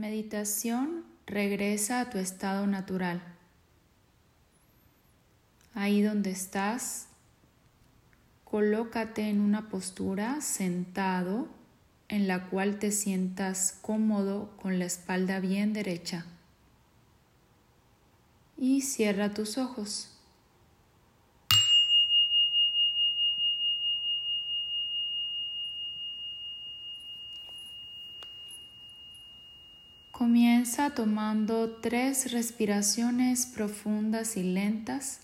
meditación regresa a tu estado natural. Ahí donde estás, colócate en una postura sentado en la cual te sientas cómodo con la espalda bien derecha. Y cierra tus ojos. Comienza tomando tres respiraciones profundas y lentas,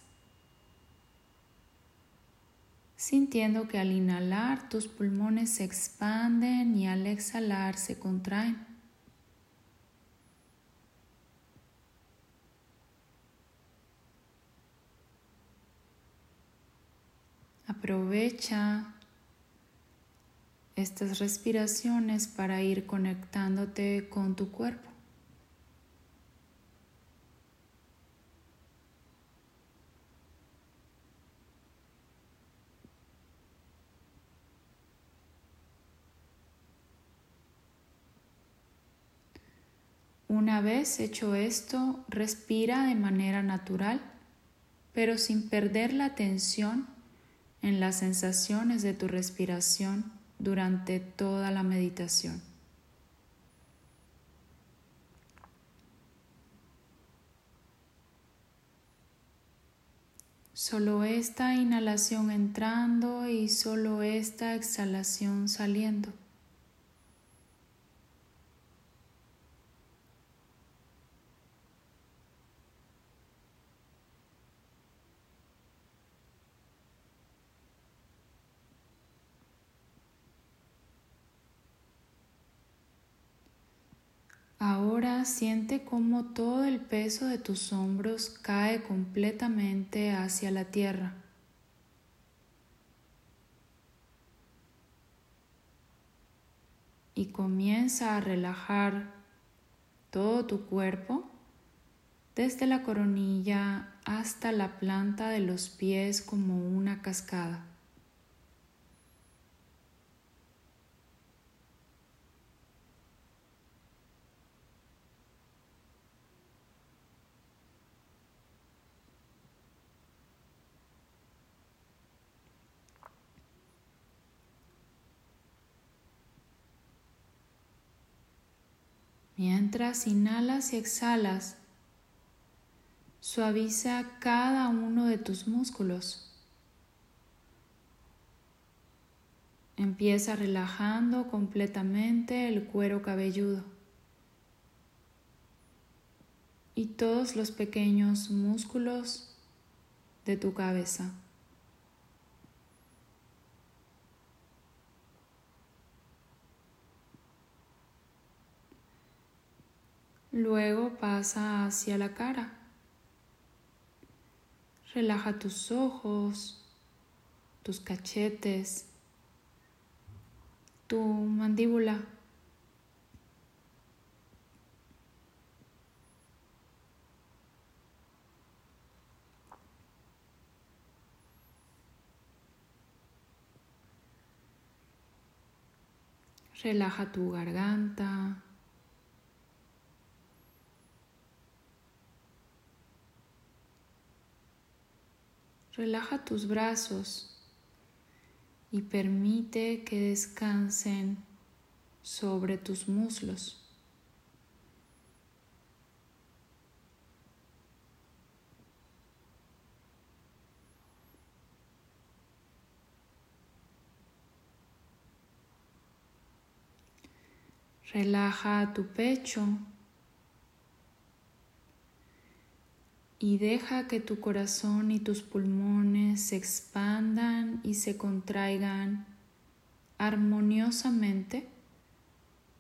sintiendo que al inhalar tus pulmones se expanden y al exhalar se contraen. Aprovecha estas respiraciones para ir conectándote con tu cuerpo. Una vez hecho esto, respira de manera natural, pero sin perder la atención en las sensaciones de tu respiración durante toda la meditación. Solo esta inhalación entrando y solo esta exhalación saliendo. Ahora siente cómo todo el peso de tus hombros cae completamente hacia la tierra. Y comienza a relajar todo tu cuerpo desde la coronilla hasta la planta de los pies como una cascada. Mientras inhalas y exhalas, suaviza cada uno de tus músculos. Empieza relajando completamente el cuero cabelludo y todos los pequeños músculos de tu cabeza. Luego pasa hacia la cara. Relaja tus ojos, tus cachetes, tu mandíbula. Relaja tu garganta, Relaja tus brazos y permite que descansen sobre tus muslos. Relaja tu pecho y deja que tu corazón y tus pulmones se expandan y se contraigan armoniosamente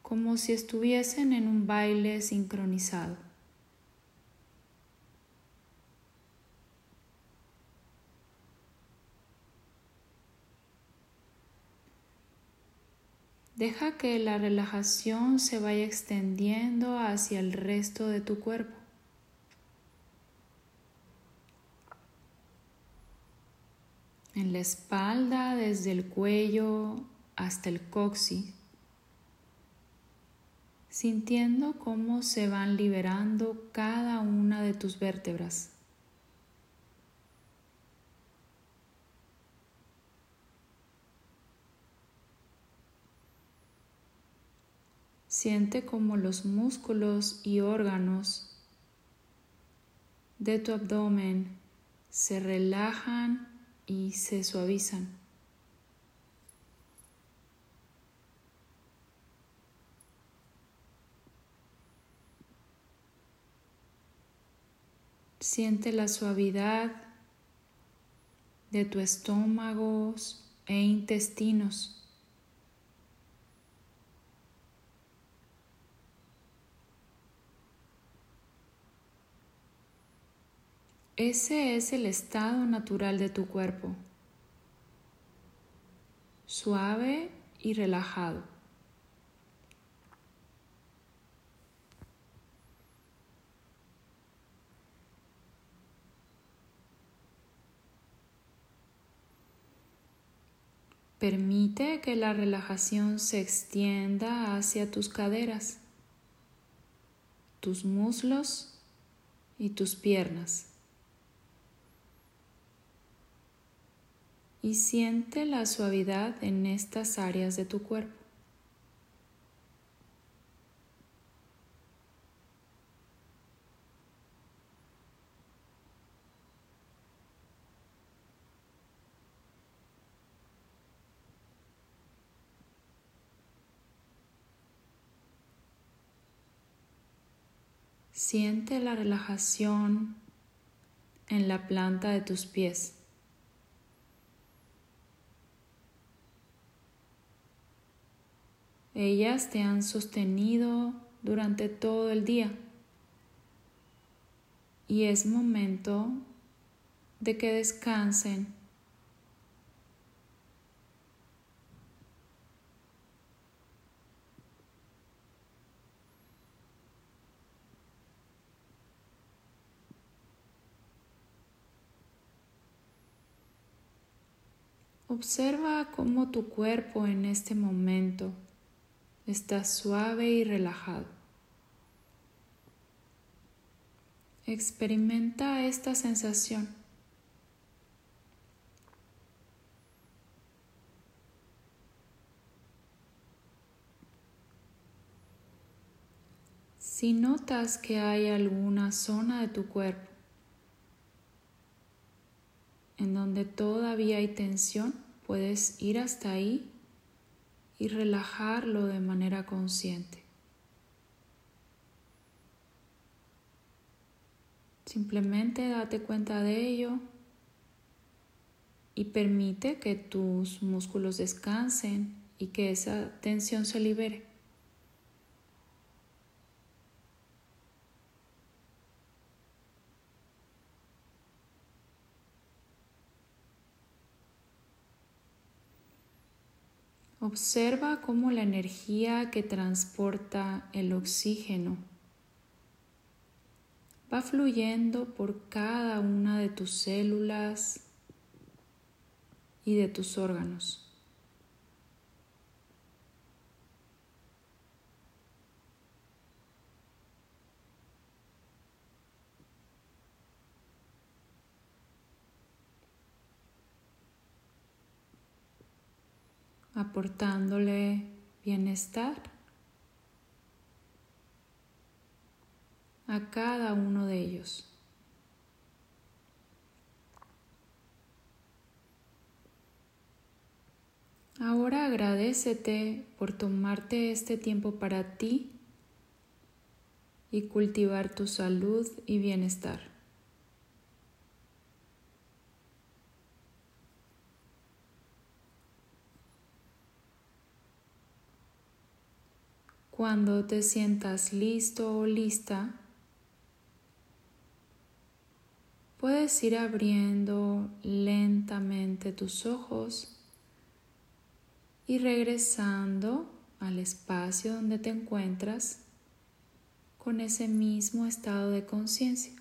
como si estuviesen en un baile sincronizado. Deja que la relajación se vaya extendiendo hacia el resto de tu cuerpo. en la espalda desde el cuello hasta el coxis. sintiendo cómo se van liberando cada una de tus vértebras. Siente como los músculos y órganos de tu abdomen se relajan y se suavizan. Siente la suavidad de tu estómago e intestinos. Ese es el estado natural de tu cuerpo, suave y relajado. Permite que la relajación se extienda hacia tus caderas, tus muslos y tus piernas. Y siente la suavidad en estas áreas de tu cuerpo. Siente la relajación en la planta de tus pies. Ellas te han sostenido durante todo el día. Y es momento de que descansen. Observa cómo tu cuerpo en este momento está suave y relajado. Experimenta esta sensación. Si notas que hay alguna zona de tu cuerpo en donde todavía hay tensión, puedes ir hasta ahí y relajarlo de manera consciente. Simplemente date cuenta de ello y permite que tus músculos descansen y que esa tensión se libere. Observa cómo la energía que transporta el oxígeno va fluyendo por cada una de tus células y de tus órganos. Aportándole bienestar a cada uno de ellos. Ahora agradecete por tomarte este tiempo para ti y cultivar tu salud y bienestar. Cuando te sientas listo o lista, puedes ir abriendo lentamente tus ojos y regresando al espacio donde te encuentras con ese mismo estado de conciencia.